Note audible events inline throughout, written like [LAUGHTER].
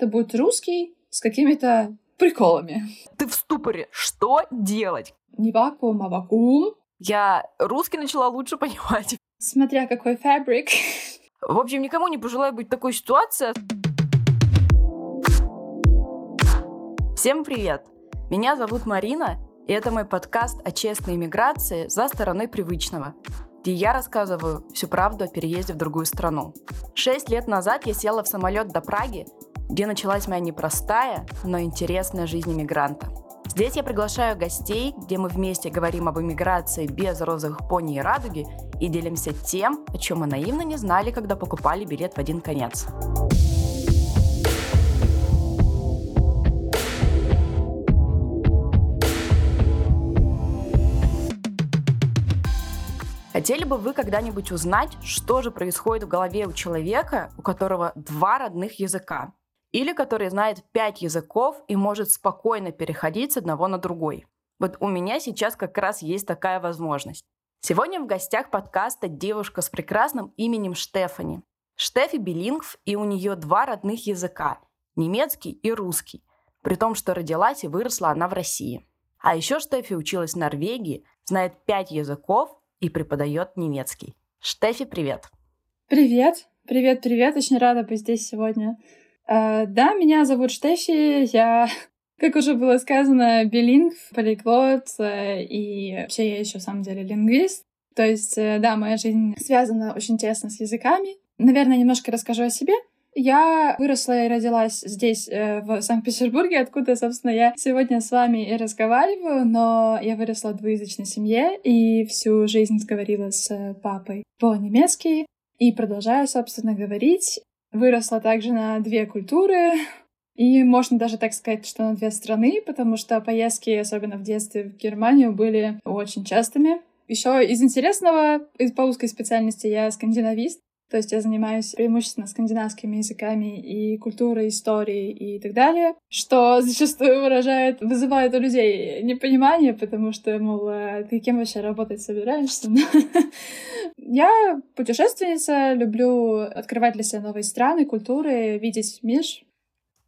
это будет русский с какими-то приколами. Ты в ступоре. Что делать? Не вакуум, а вакуум. Я русский начала лучше понимать. Смотря какой фабрик. В общем, никому не пожелаю быть в такой ситуации. Всем привет! Меня зовут Марина, и это мой подкаст о честной иммиграции за стороной привычного, где я рассказываю всю правду о переезде в другую страну. Шесть лет назад я села в самолет до Праги, где началась моя непростая, но интересная жизнь иммигранта. Здесь я приглашаю гостей, где мы вместе говорим об иммиграции без розовых пони и радуги и делимся тем, о чем мы наивно не знали, когда покупали билет в один конец. Хотели бы вы когда-нибудь узнать, что же происходит в голове у человека, у которого два родных языка? Или который знает пять языков и может спокойно переходить с одного на другой? Вот у меня сейчас как раз есть такая возможность. Сегодня в гостях подкаста девушка с прекрасным именем Штефани. Штефи билингв, и у нее два родных языка – немецкий и русский, при том, что родилась и выросла она в России. А еще Штефи училась в Норвегии, знает пять языков и преподает немецкий. Штефи, привет! Привет! Привет, привет! Очень рада быть здесь сегодня. Uh, да, меня зовут Штефи, я, [LAUGHS] как уже было сказано, билингв, полиглот, uh, и вообще я еще, в самом деле, лингвист. То есть, uh, да, моя жизнь связана очень тесно с языками. Наверное, немножко расскажу о себе. Я выросла и родилась здесь, э, в Санкт-Петербурге, откуда, собственно, я сегодня с вами и разговариваю, но я выросла в двуязычной семье и всю жизнь говорила с папой по-немецки и продолжаю, собственно, говорить. Выросла также на две культуры, и можно даже так сказать, что на две страны, потому что поездки, особенно в детстве в Германию, были очень частыми. Еще из интересного, по узкой специальности я скандинавист, то есть я занимаюсь преимущественно скандинавскими языками и культурой, историей и так далее, что [LAUGHS] зачастую выражает, вызывает у людей непонимание, потому что, мол, «А ты кем вообще работать собираешься? [LAUGHS] Я путешественница, люблю открывать для себя новые страны, культуры, видеть мир.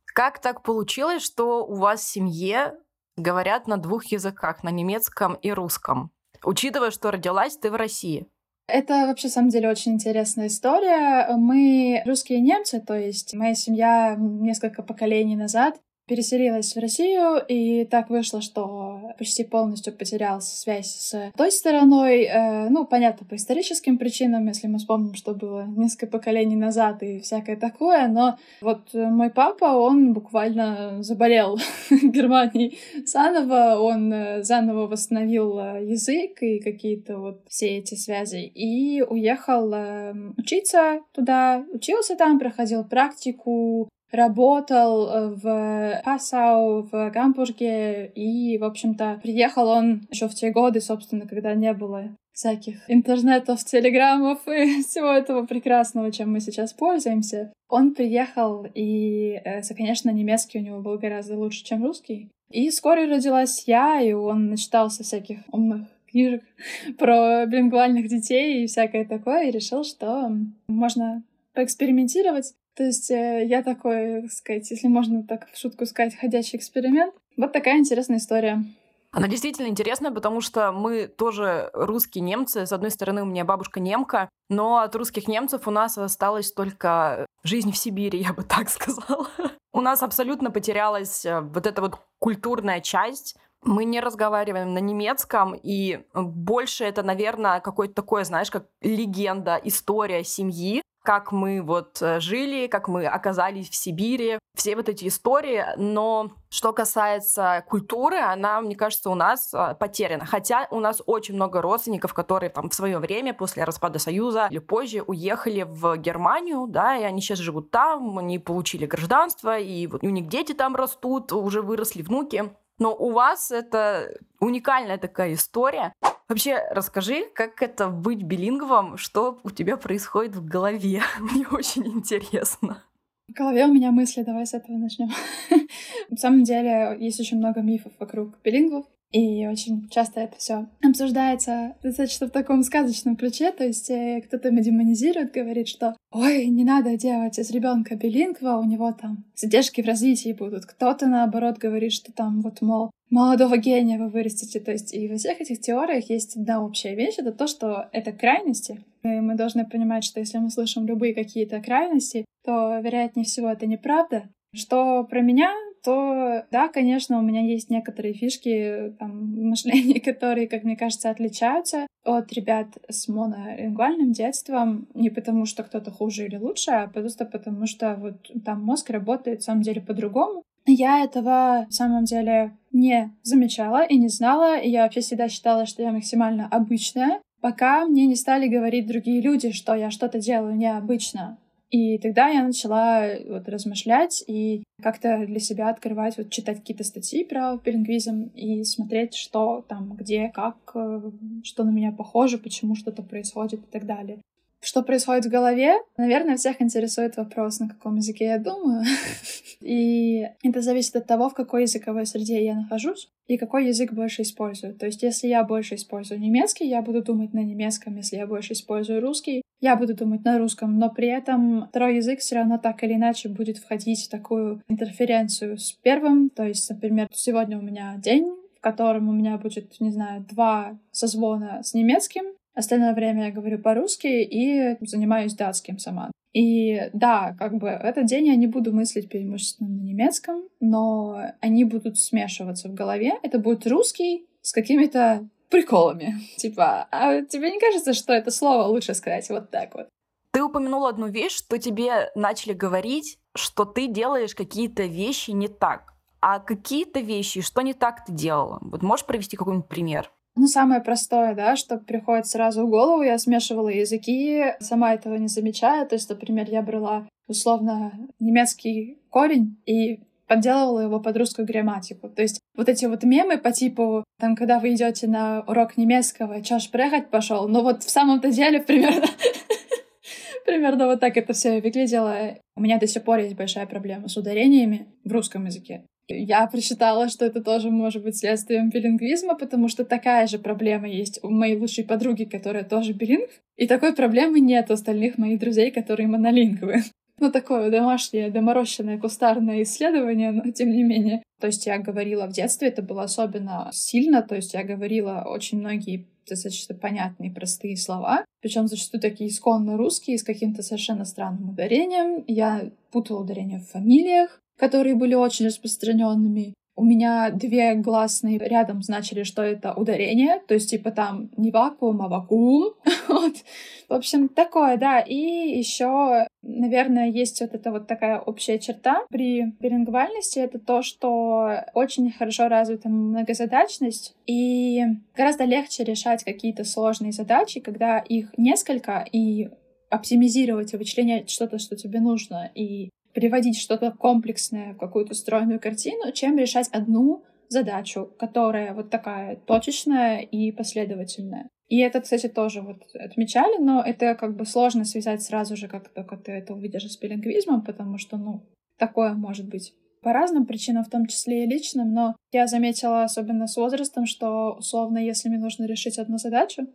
Как так получилось, что у вас в семье говорят на двух языках, на немецком и русском? Учитывая, что родилась ты в России. Это вообще, на самом деле, очень интересная история. Мы русские немцы, то есть моя семья несколько поколений назад переселилась в Россию, и так вышло, что почти полностью потерял связь с той стороной. Э, ну, понятно, по историческим причинам, если мы вспомним, что было несколько поколений назад и всякое такое, но вот мой папа, он буквально заболел [LAUGHS] Германией заново, он э, заново восстановил э, язык и какие-то вот все эти связи, и уехал учиться туда, учился там, проходил практику, работал э, в Пасау, в Гамбурге, и, в общем-то, приехал он еще в те годы, собственно, когда не было всяких интернетов, телеграммов и [LAUGHS] всего этого прекрасного, чем мы сейчас пользуемся. Он приехал, и, э, конечно, немецкий у него был гораздо лучше, чем русский. И вскоре родилась я, и он начитался всяких умных книжек [LAUGHS] про билингвальных детей и всякое такое, и решил, что можно поэкспериментировать то есть э, я такой, так сказать, если можно так в шутку сказать, ходячий эксперимент. Вот такая интересная история. Она действительно интересная, потому что мы тоже русские немцы. С одной стороны, у меня бабушка немка, но от русских немцев у нас осталась только жизнь в Сибири, я бы так [LAUGHS] сказала. У нас абсолютно потерялась э, вот эта вот культурная часть. Мы не разговариваем на немецком, и больше это, наверное, какое-то такое, знаешь, как легенда, история семьи, как мы вот э, жили, как мы оказались в Сибири, все вот эти истории. Но что касается культуры, она, мне кажется, у нас э, потеряна. Хотя у нас очень много родственников, которые там в свое время после распада Союза или позже уехали в Германию, да, и они сейчас живут там, они получили гражданство, и вот у них дети там растут, уже выросли внуки. Но у вас это уникальная такая история. Вообще, расскажи, как это быть билингвом, что у тебя происходит в голове. [LAUGHS] Мне очень интересно. В голове у меня мысли, давай с этого начнем. [LAUGHS] На самом деле, есть очень много мифов вокруг билингвов. И очень часто это все обсуждается достаточно в таком сказочном ключе, то есть э, кто-то демонизирует, говорит, что ой, не надо делать из ребенка билингва, у него там задержки в развитии будут. Кто-то, наоборот, говорит, что там вот, мол, молодого гения вы вырастите. То есть и во всех этих теориях есть одна общая вещь, это то, что это крайности. И мы должны понимать, что если мы слышим любые какие-то крайности, то, вероятнее всего, это неправда. Что про меня, то да, конечно, у меня есть некоторые фишки там, [LAUGHS] в которые, как мне кажется, отличаются от ребят с монолингвальным детством. Не потому, что кто-то хуже или лучше, а просто потому, что вот там мозг работает, на самом деле, по-другому. Я этого, в самом деле, не замечала и не знала. И я вообще всегда считала, что я максимально обычная, пока мне не стали говорить другие люди, что я что-то делаю необычно. И тогда я начала вот размышлять и как-то для себя открывать, вот читать какие-то статьи про билингвизм и смотреть, что там, где, как, э, что на меня похоже, почему что-то происходит и так далее. Что происходит в голове? Наверное, всех интересует вопрос, на каком языке я думаю. [LAUGHS] И это зависит от того, в какой языковой среде я нахожусь и какой язык больше использую. То есть, если я больше использую немецкий, я буду думать на немецком. Если я больше использую русский, я буду думать на русском. Но при этом второй язык все равно так или иначе будет входить в такую интерференцию с первым. То есть, например, сегодня у меня день, в котором у меня будет, не знаю, два созвона с немецким, Остальное время я говорю по-русски и занимаюсь датским сама. И да, как бы этот день я не буду мыслить преимущественно на немецком, но они будут смешиваться в голове. Это будет русский с какими-то приколами. [LAUGHS] Типа, а тебе не кажется, что это слово лучше сказать вот так вот? Ты упомянула одну вещь, что тебе начали говорить, что ты делаешь какие-то вещи не так. А какие-то вещи, что не так ты делала? Вот можешь привести какой-нибудь пример? Ну, самое простое, да, что приходит сразу в голову, я смешивала языки, сама этого не замечая. То есть, например, я брала условно немецкий корень и подделывала его под русскую грамматику. То есть вот эти вот мемы по типу, там, когда вы идете на урок немецкого, чё ж прыгать пошел, но вот в самом-то деле примерно [LAUGHS] Примерно вот так это все выглядело. У меня до сих пор есть большая проблема с ударениями в русском языке. Я прочитала, что это тоже может быть следствием билингвизма, потому что такая же проблема есть у моей лучшей подруги, которая тоже билингв, и такой проблемы нет у остальных моих друзей, которые монолингвы. [LAUGHS] Ну, такое домашнее, доморощенное кустарное исследование, но тем не менее. То есть я говорила в детстве, это было особенно сильно, то есть я говорила очень многие достаточно понятные простые слова, причем зачастую такие исконно русские, с каким-то совершенно странным ударением. Я путала ударение в фамилиях, которые были очень распространенными. У меня две гласные рядом значили, что это ударение, то есть типа там не вакуум, а вакуум. [LAUGHS] вот. В общем, такое, да. И еще, наверное, есть вот эта вот такая общая черта при билингвальности, это то, что очень хорошо развита многозадачность, и гораздо легче решать какие-то сложные задачи, когда их несколько, и оптимизировать вычленять что-то, что тебе нужно, и приводить что-то комплексное в какую-то стройную картину, чем решать одну задачу, которая вот такая точечная и последовательная. И это, кстати, тоже вот отмечали, но это как бы сложно связать сразу же, как только ты это увидишь с билингвизмом, потому что, ну, такое может быть по разным причинам, в том числе и личным, но я заметила, особенно с возрастом, что условно, если мне нужно решить одну задачу,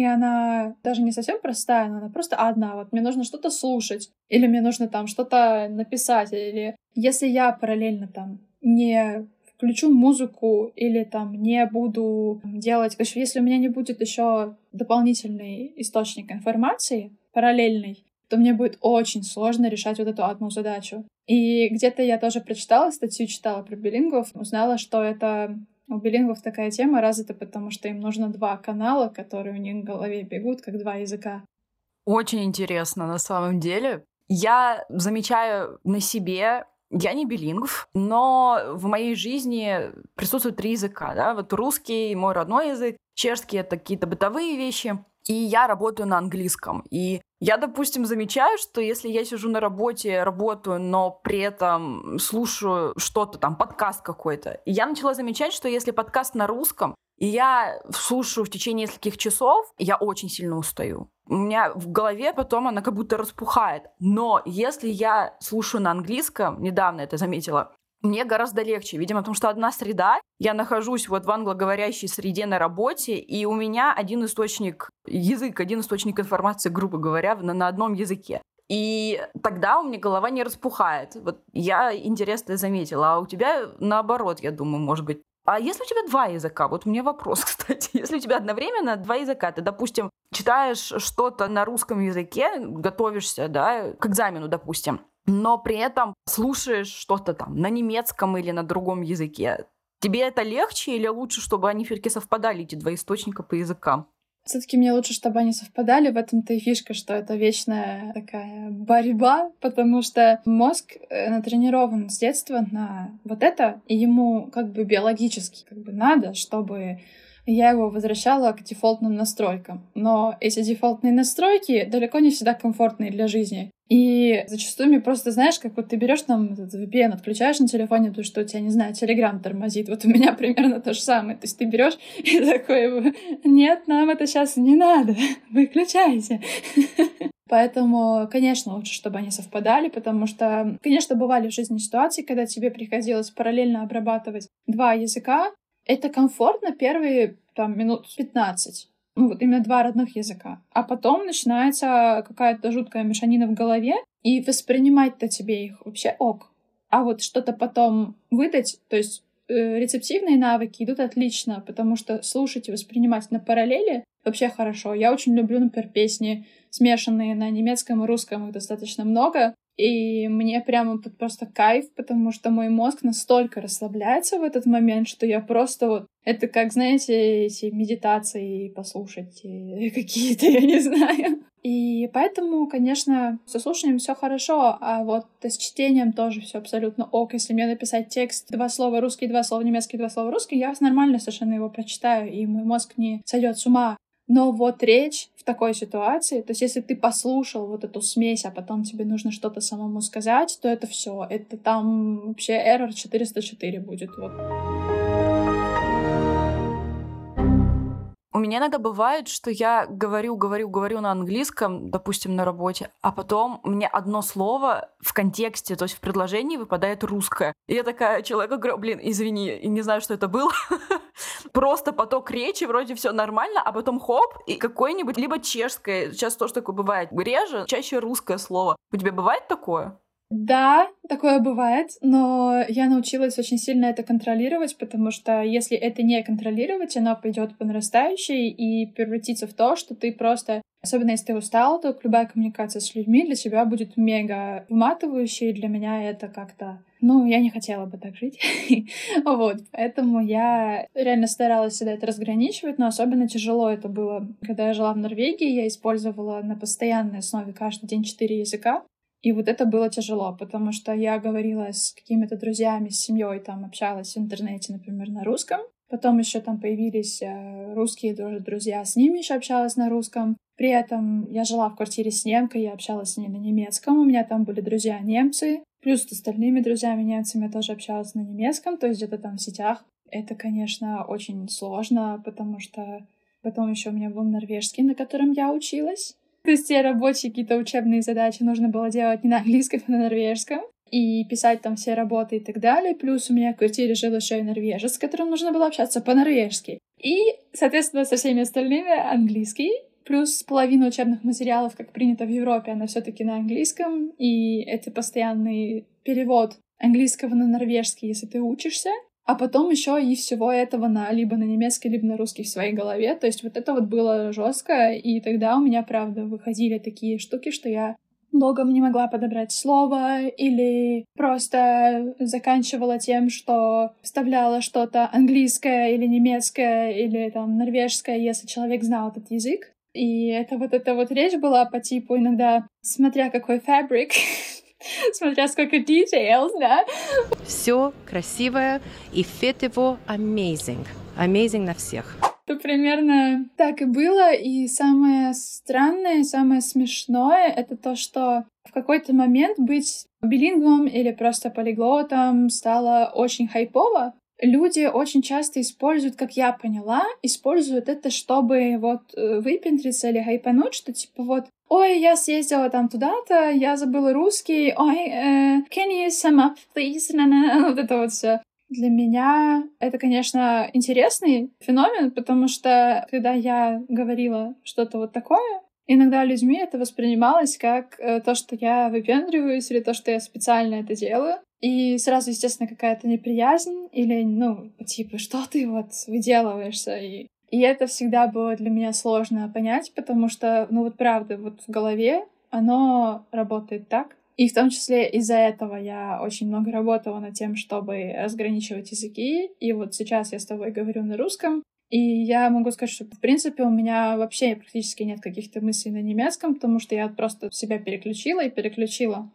и она даже не совсем простая, но она просто одна. Вот мне нужно что-то слушать, или мне нужно там что-то написать, или если я параллельно там не включу музыку или там не буду делать... Короче, если у меня не будет еще дополнительный источник информации, параллельный, то мне будет очень сложно решать вот эту одну задачу. И где-то я тоже прочитала статью, читала про билингов, узнала, что это у билингвов такая тема развита, потому что им нужно два канала, которые у них в голове бегут, как два языка. Очень интересно на самом деле. Я замечаю на себе, я не билингв, но в моей жизни присутствуют три языка. Да? Вот русский, мой родной язык, чешский — это какие-то бытовые вещи, и я работаю на английском. И я, допустим, замечаю, что если я сижу на работе, работаю, но при этом слушаю что-то там, подкаст какой-то, я начала замечать, что если подкаст на русском, и я слушаю в течение нескольких часов, я очень сильно устаю. У меня в голове потом она как будто распухает. Но если я слушаю на английском, недавно это заметила, мне гораздо легче. Видимо, потому что одна среда, я нахожусь вот в англоговорящей среде на работе, и у меня один источник язык, один источник информации, грубо говоря, на, на одном языке. И тогда у меня голова не распухает. Вот я интересно заметила. А у тебя наоборот, я думаю, может быть. А если у тебя два языка? Вот меня вопрос, [LAUGHS] кстати. Если у тебя одновременно два языка, ты, допустим, читаешь что-то на русском языке, готовишься, да, к экзамену, допустим, но при этом слушаешь что-то там на немецком или на другом языке. Тебе это легче или лучше, чтобы они все-таки совпадали, эти два источника по языкам? Все-таки мне лучше, чтобы они совпадали. В этом-то и фишка, что это вечная такая борьба, потому что мозг э, натренирован с детства на вот это, и ему как бы биологически как бы надо, чтобы я его возвращала к дефолтным настройкам. Но эти дефолтные настройки далеко не всегда комфортные для жизни. И зачастую мне просто, знаешь, как вот ты берешь там этот VPN, отключаешь на телефоне, потому что у тебя, не знаю, Telegram тормозит. Вот у меня [LAUGHS] примерно то же самое. То есть ты берешь [LAUGHS] и такой, нет, нам это сейчас не надо, [LAUGHS] выключайте. Поэтому, конечно, лучше, чтобы они совпадали, потому что, конечно, бывали в жизни ситуации, когда тебе приходилось параллельно обрабатывать два языка. Это комфортно первые там минут 15 ну, вот именно два родных языка. А потом начинается какая-то жуткая мешанина в голове, и воспринимать-то тебе их вообще ок. А вот что-то потом выдать, то есть э, рецептивные навыки идут отлично, потому что слушать и воспринимать на параллели вообще хорошо. Я очень люблю, например, песни, смешанные на немецком и русском, их достаточно много. И мне прямо просто кайф, потому что мой мозг настолько расслабляется в этот момент, что я просто вот... Это как, знаете, эти медитации послушать [LAUGHS] какие-то, я не знаю. И поэтому, конечно, со слушанием все хорошо, а вот с чтением тоже все абсолютно ок. Если мне написать текст, два слова русский, два слова немецкий, два слова русский, я нормально совершенно его прочитаю, и мой мозг не сойдет с ума. Но вот речь в такой ситуации, то есть если ты послушал вот эту смесь, а потом тебе нужно что-то самому сказать, то это все, это там вообще error 404 будет. Вот. У меня иногда бывает, что я говорю, говорю, говорю на английском, допустим, на работе, а потом мне одно слово в контексте, то есть в предложении выпадает русское. И я такая человеку говорю, блин, извини, не знаю, что это было. [LAUGHS] Просто поток речи, вроде все нормально, а потом хоп, и какое-нибудь либо чешское, сейчас тоже такое бывает, реже, чаще русское слово. У тебя бывает такое? Да, такое бывает, но я научилась очень сильно это контролировать, потому что если это не контролировать, оно пойдет по нарастающей и превратится в то, что ты просто, особенно если ты устал, то любая коммуникация с людьми для тебя будет мега выматывающей. Для меня это как-то ну, я не хотела бы так жить. [LAUGHS] вот, поэтому я реально старалась всегда это разграничивать, но особенно тяжело это было. Когда я жила в Норвегии, я использовала на постоянной основе каждый день четыре языка. И вот это было тяжело, потому что я говорила с какими-то друзьями, с семьей, там общалась в интернете, например, на русском. Потом еще там появились э, русские тоже друзья, с ними еще общалась на русском. При этом я жила в квартире с немкой, я общалась с ней на немецком, у меня там были друзья немцы, плюс с остальными друзьями немцами я тоже общалась на немецком, то есть где-то там в сетях. Это, конечно, очень сложно, потому что потом еще у меня был норвежский, на котором я училась. То есть все рабочие какие-то учебные задачи нужно было делать не на английском, [LAUGHS] а на норвежском. И писать там все работы и так далее. Плюс у меня в квартире жил еще и норвежец, с которым нужно было общаться по-норвежски. И, соответственно, со всеми остальными английский. Плюс половина учебных материалов, как принято в Европе, она все таки на английском. И это постоянный перевод английского на норвежский, если ты учишься а потом еще и всего этого на либо на немецкий, либо на русский в своей голове. То есть вот это вот было жестко, и тогда у меня, правда, выходили такие штуки, что я долго не могла подобрать слово или просто заканчивала тем, что вставляла что-то английское или немецкое или там норвежское, если человек знал этот язык. И это вот эта вот речь была по типу иногда, смотря какой фабрик, [LAUGHS] [LAUGHS] Смотря сколько details, да? Все красивое, и fit его amazing. Amazing на всех. То примерно так и было. И самое странное, самое смешное — это то, что в какой-то момент быть билингвом или просто полиглотом стало очень хайпово, люди очень часто используют, как я поняла, используют это, чтобы вот э, выпендриться или хайпануть, что типа вот ой, я съездила там туда-то, я забыла русский, ой, э, can you sum up, please? [LAUGHS] Вот это вот все. Для меня это, конечно, интересный феномен, потому что когда я говорила что-то вот такое, иногда людьми это воспринималось как э, то, что я выпендриваюсь или то, что я специально это делаю. И сразу, естественно, какая-то неприязнь или, ну, типа, что ты вот выделываешься? И, и это всегда было для меня сложно понять, потому что, ну вот правда, вот в голове оно работает так, и в том числе из-за этого я очень много работала над тем, чтобы разграничивать языки. И вот сейчас я с тобой говорю на русском. И я могу сказать, что, в принципе, у меня вообще практически нет каких-то мыслей на немецком, потому что я просто себя переключила и переключила.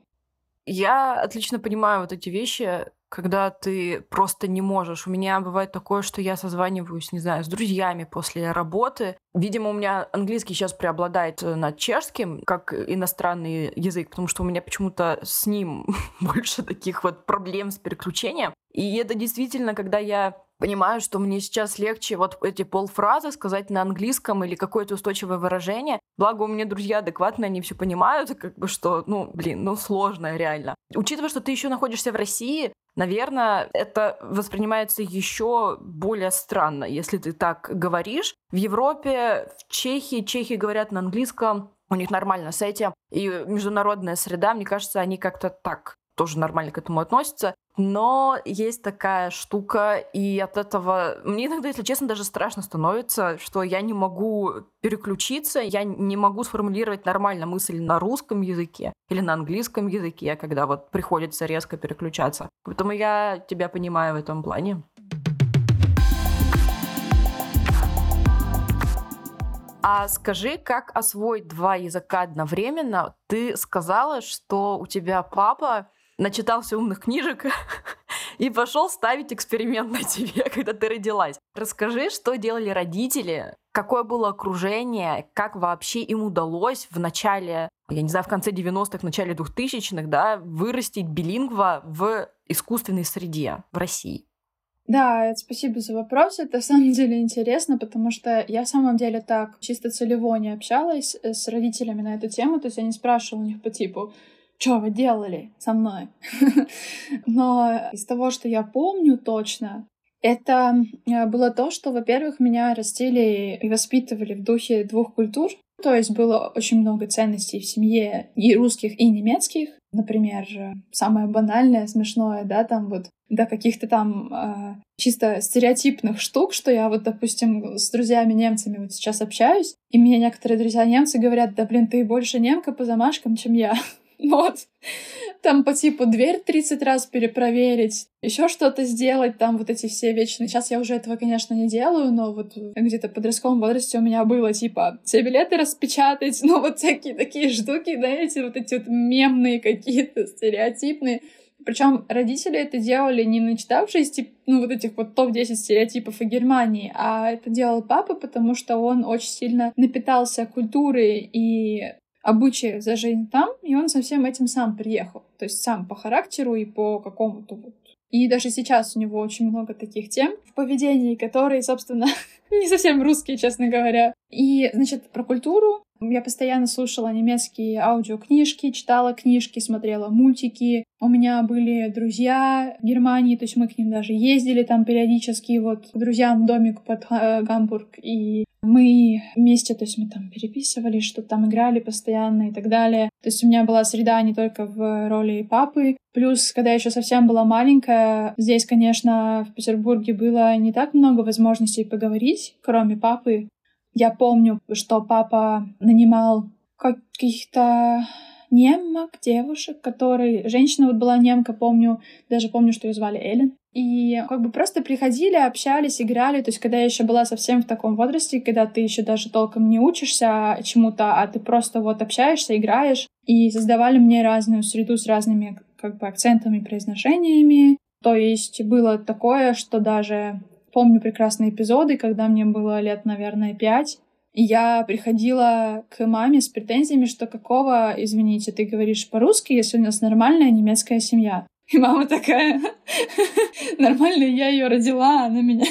Я отлично понимаю вот эти вещи, когда ты просто не можешь. У меня бывает такое, что я созваниваюсь, не знаю, с друзьями после работы. Видимо, у меня английский сейчас преобладает над чешским, как иностранный язык, потому что у меня почему-то с ним [LAUGHS] больше таких вот проблем с переключением. И это действительно, когда я понимаю, что мне сейчас легче вот эти полфразы сказать на английском или какое-то устойчивое выражение. Благо у меня друзья адекватные, они все понимают, как бы что, ну, блин, ну сложно реально. Учитывая, что ты еще находишься в России, наверное, это воспринимается еще более странно, если ты так говоришь. В Европе, в Чехии, чехи говорят на английском, у них нормально с этим. И международная среда, мне кажется, они как-то так тоже нормально к этому относятся. Но есть такая штука, и от этого мне иногда, если честно, даже страшно становится, что я не могу переключиться, я не могу сформулировать нормально мысль на русском языке или на английском языке, когда вот приходится резко переключаться. Поэтому я тебя понимаю в этом плане. А скажи, как освоить два языка одновременно? Ты сказала, что у тебя папа начитался умных книжек [LAUGHS] и пошел ставить эксперимент на тебе, [LAUGHS] когда ты родилась. Расскажи, что делали родители, какое было окружение, как вообще им удалось в начале, я не знаю, в конце 90-х, начале 2000-х, да, вырастить билингва в искусственной среде в России. Да, спасибо за вопрос. Это на самом деле интересно, потому что я в самом деле так чисто целево не общалась э, с родителями на эту тему. То есть я не спрашивала у них по типу, что вы делали со мной? [LAUGHS] Но из того, что я помню точно, это э, было то, что, во-первых, меня растили и воспитывали в духе двух культур. То есть было очень много ценностей в семье и русских, и немецких. Например, самое банальное, смешное, да, там вот до каких-то там э, чисто стереотипных штук, что я вот, допустим, с друзьями немцами вот сейчас общаюсь, и мне некоторые друзья немцы говорят, да блин, ты больше немка по замашкам, чем я. [LAUGHS] [LAUGHS] Вот. Там по типу дверь 30 раз перепроверить, еще что-то сделать, там вот эти все вечные. Сейчас я уже этого, конечно, не делаю, но вот где-то в подростковом возрасте у меня было типа все билеты распечатать, [LAUGHS] ну вот всякие такие штуки, знаете, вот эти вот мемные какие-то, стереотипные. Причем родители это делали не начитавшись, типа, ну, вот этих вот топ-10 стереотипов о Германии, а это делал папа, потому что он очень сильно напитался культурой и обычаев за жизнь там, и он со всем этим сам приехал. То есть сам по характеру и по какому-то вот и даже сейчас у него очень много таких тем в поведении, которые, собственно, [LAUGHS] не совсем русские, честно говоря. И, значит, про культуру я постоянно слушала немецкие аудиокнижки, читала книжки, смотрела мультики. У меня были друзья в Германии, то есть мы к ним даже ездили там периодически, вот к друзьям домик под э, Гамбург. И мы вместе, то есть мы там переписывали, что там играли постоянно и так далее. То есть у меня была среда не только в роли папы. Плюс, когда я еще совсем была маленькая, здесь, конечно, в Петербурге было не так много возможностей поговорить, кроме папы. Я помню, что папа нанимал каких-то немок, девушек, которые... Женщина вот была немка, помню, даже помню, что ее звали Эллен. И как бы просто приходили, общались, играли. То есть, когда я еще была совсем в таком возрасте, когда ты еще даже толком не учишься чему-то, а ты просто вот общаешься, играешь. И создавали мне разную среду с разными как бы акцентами, произношениями. То есть было такое, что даже помню прекрасные эпизоды, когда мне было лет, наверное, пять. Я приходила к маме с претензиями, что какого, извините, ты говоришь по-русски, если у нас нормальная немецкая семья. И мама такая, [LAUGHS] нормально, я ее родила, она меня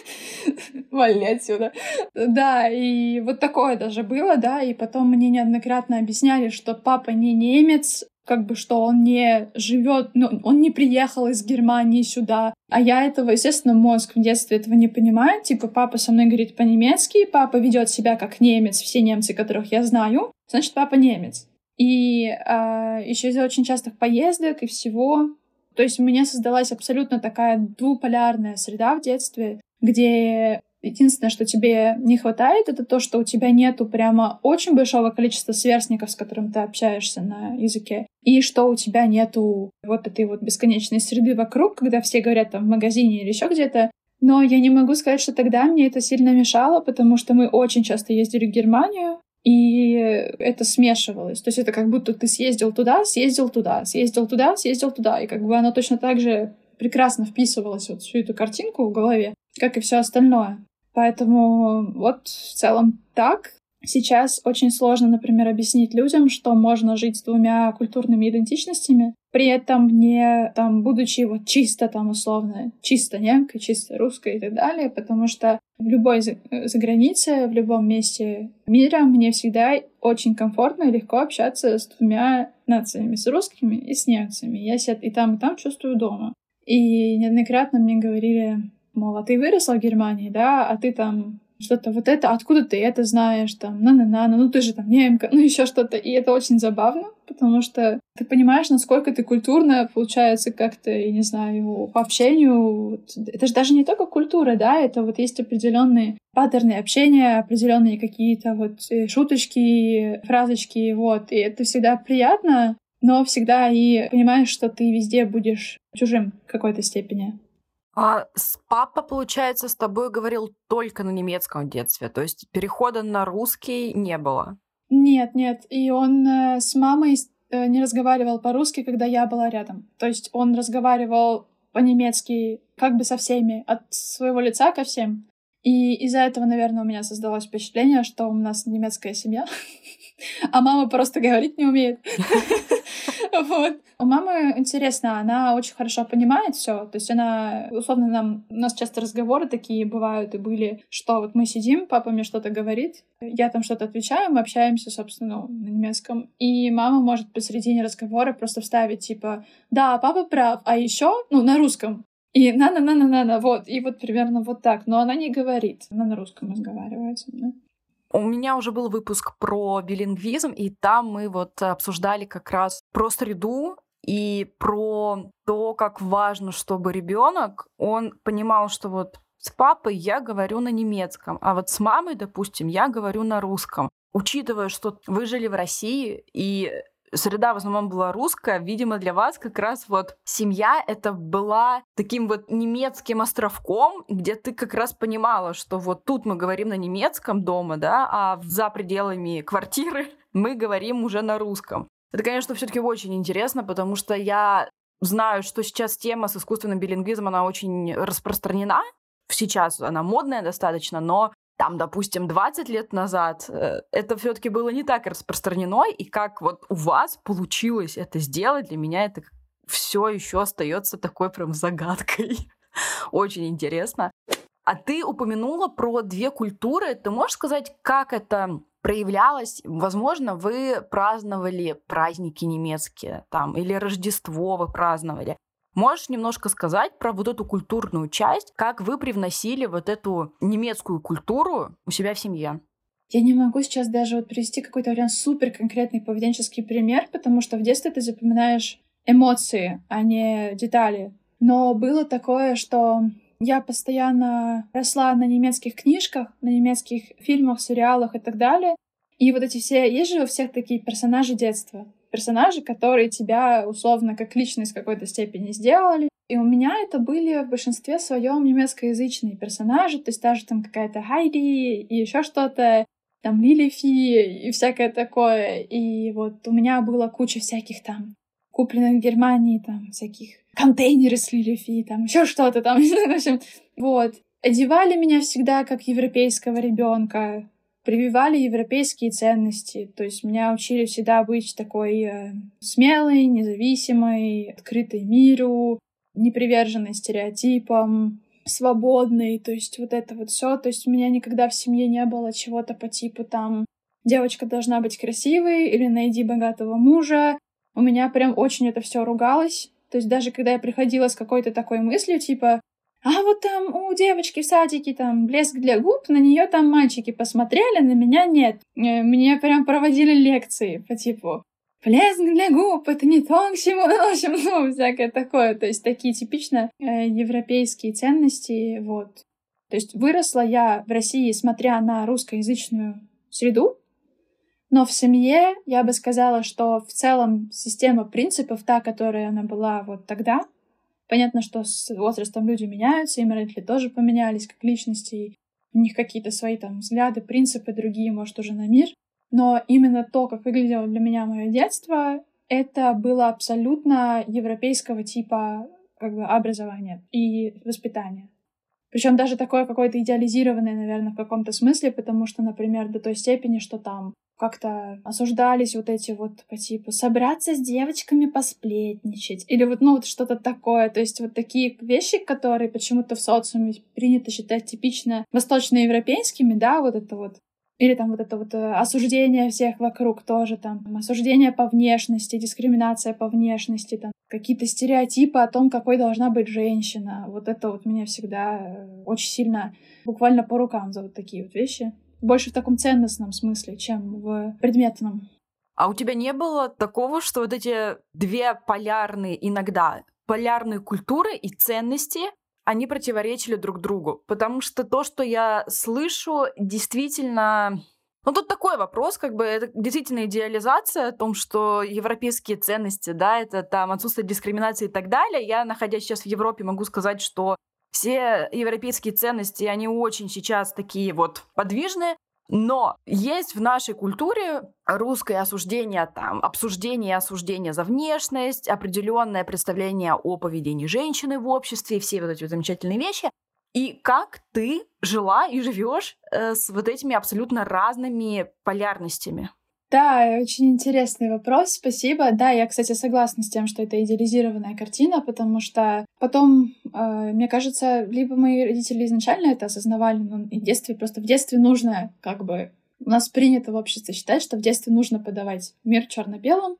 [LAUGHS] вали отсюда. Да, и вот такое даже было, да, и потом мне неоднократно объясняли, что папа не немец, как бы что он не живет, ну, он не приехал из Германии сюда. А я этого, естественно, мозг в детстве этого не понимает. Типа, папа со мной говорит по-немецки, папа ведет себя как немец, все немцы, которых я знаю, значит, папа немец. И э, а, еще из-за очень частых поездок и всего. То есть у меня создалась абсолютно такая двуполярная среда в детстве, где Единственное, что тебе не хватает, это то, что у тебя нету прямо очень большого количества сверстников, с которым ты общаешься на языке, и что у тебя нету вот этой вот бесконечной среды вокруг, когда все говорят там в магазине или еще где-то. Но я не могу сказать, что тогда мне это сильно мешало, потому что мы очень часто ездили в Германию, и это смешивалось. То есть это как будто ты съездил туда, съездил туда, съездил туда, съездил туда. И как бы оно точно так же прекрасно вписывалось вот всю эту картинку в голове, как и все остальное. Поэтому вот в целом так. Сейчас очень сложно, например, объяснить людям, что можно жить с двумя культурными идентичностями, при этом не там, будучи вот чисто там условно, чисто немкой, чисто русской и так далее, потому что в любой за, за границе, в любом месте мира мне всегда очень комфортно и легко общаться с двумя нациями, с русскими и с немцами. Я себя и там, и там чувствую дома. И неоднократно мне говорили, мол, а ты выросла в Германии, да, а ты там что-то вот это, откуда ты это знаешь, там, на-на-на, ну ты же там немка, ну [LAUGHS] еще что-то. И это очень забавно, потому что ты понимаешь, насколько ты культурно, получается, как-то, я не знаю, по общению. Это же даже не только культура, да, это вот есть определенные паттерны общения, определенные какие-то вот э, шуточки, фразочки, вот. И это всегда приятно, но всегда и понимаешь, что ты везде будешь чужим в какой-то степени. А с папа, получается, с тобой говорил только на немецком в детстве, то есть перехода на русский не было? Нет, нет, и он э, с мамой э, не разговаривал по-русски, когда я была рядом. То есть он разговаривал по-немецки как бы со всеми, от своего лица ко всем. И из-за этого, наверное, у меня создалось впечатление, что у нас немецкая семья, [LAUGHS] а мама просто говорить не умеет. [LAUGHS] Вот. У мамы интересно, она очень хорошо понимает все. То есть она, условно, нам, у нас часто разговоры такие бывают и были, что вот мы сидим, папа мне что-то говорит, я там что-то отвечаю, мы общаемся, собственно, на немецком. И мама может посередине разговора просто вставить, типа, да, папа прав, а еще, ну, на русском, и на-на-на-на-на, вот, и вот примерно вот так. Но она не говорит, она на русском разговаривает со мной. У меня уже был выпуск про билингвизм, и там мы вот обсуждали как раз про среду и про то, как важно, чтобы ребенок, он понимал, что вот с папой я говорю на немецком, а вот с мамой, допустим, я говорю на русском. Учитывая, что вы жили в России, и среда в основном была русская, видимо, для вас как раз вот семья это была таким вот немецким островком, где ты как раз понимала, что вот тут мы говорим на немецком дома, да, а за пределами квартиры [LAUGHS] мы говорим уже на русском. Это, конечно, все-таки очень интересно, потому что я знаю, что сейчас тема с искусственным билингвизмом, она очень распространена. Сейчас она модная достаточно, но там, допустим, 20 лет назад э, это все-таки было не так распространено, и как вот у вас получилось это сделать, для меня это все еще остается такой прям загадкой. [LAUGHS] Очень интересно. А ты упомянула про две культуры. Ты можешь сказать, как это проявлялось? Возможно, вы праздновали праздники немецкие там, или Рождество вы праздновали. Можешь немножко сказать про вот эту культурную часть, как вы привносили вот эту немецкую культуру у себя в семье? Я не могу сейчас даже вот привести какой-то прям супер конкретный поведенческий пример, потому что в детстве ты запоминаешь эмоции, а не детали. Но было такое, что я постоянно росла на немецких книжках, на немецких фильмах, сериалах и так далее. И вот эти все... Есть же у всех такие персонажи детства персонажи, которые тебя условно как личность в какой-то степени сделали. И у меня это были в большинстве своем немецкоязычные персонажи, то есть даже там какая-то Хайди и еще что-то, там Лилифи и всякое такое. И вот у меня была куча всяких там купленных в Германии, там всяких контейнеры с Лилифи, там еще что-то там. [LAUGHS] в общем, вот. Одевали меня всегда как европейского ребенка прививали европейские ценности. То есть меня учили всегда быть такой э, смелой, независимой, открытой миру, неприверженной стереотипам. свободной, то есть вот это вот все. То есть у меня никогда в семье не было чего-то по типу там девочка должна быть красивой или найди богатого мужа. У меня прям очень это все ругалось. То есть даже когда я приходила с какой-то такой мыслью, типа, а вот там у девочки в садике там блеск для губ, на нее там мальчики посмотрели, на меня нет. Э, мне прям проводили лекции по типу блеск для губ, это не то, к чему, в общем, ну, всякое такое. То есть такие типично э, европейские ценности, вот. То есть выросла я в России, смотря на русскоязычную среду, но в семье я бы сказала, что в целом система принципов, та, которая она была вот тогда, понятно, что с возрастом люди меняются, и родители тоже поменялись как личности, у них какие-то свои там взгляды, принципы другие, может, уже на мир. Но именно то, как выглядело для меня мое детство, это было абсолютно европейского типа как бы образования и воспитания. Причем даже такое какое-то идеализированное, наверное, в каком-то смысле, потому что, например, до той степени, что там как-то осуждались вот эти вот по типу собраться с девочками посплетничать или вот ну вот что-то такое. То есть вот такие вещи которые почему-то в социуме принято считать типично восточноевропейскими да вот это вот. Или там вот это вот э, осуждение всех вокруг тоже там, осуждение по внешности, дискриминация по внешности, там какие-то стереотипы о том, какой должна быть женщина. Вот это вот меня всегда э, очень сильно буквально по рукам за вот такие вот вещи. Больше в таком ценностном смысле, чем в предметном. А у тебя не было такого, что вот эти две полярные иногда полярные культуры и ценности они противоречили друг другу. Потому что то, что я слышу, действительно... Ну, тут такой вопрос, как бы, это действительно идеализация о том, что европейские ценности, да, это там отсутствие дискриминации и так далее. Я, находясь сейчас в Европе, могу сказать, что все европейские ценности, они очень сейчас такие вот подвижные, но есть в нашей культуре русское осуждение, там, обсуждение и осуждение за внешность, определенное представление о поведении женщины в обществе и все вот эти вот замечательные вещи. И как ты жила и живешь э, с вот этими абсолютно разными полярностями? Да, очень интересный вопрос, спасибо. Да, я, кстати, согласна с тем, что это идеализированная картина, потому что потом, э, мне кажется, либо мои родители изначально это осознавали, но в детстве, просто в детстве нужно как бы... У нас принято в обществе считать, что в детстве нужно подавать мир черно-белым,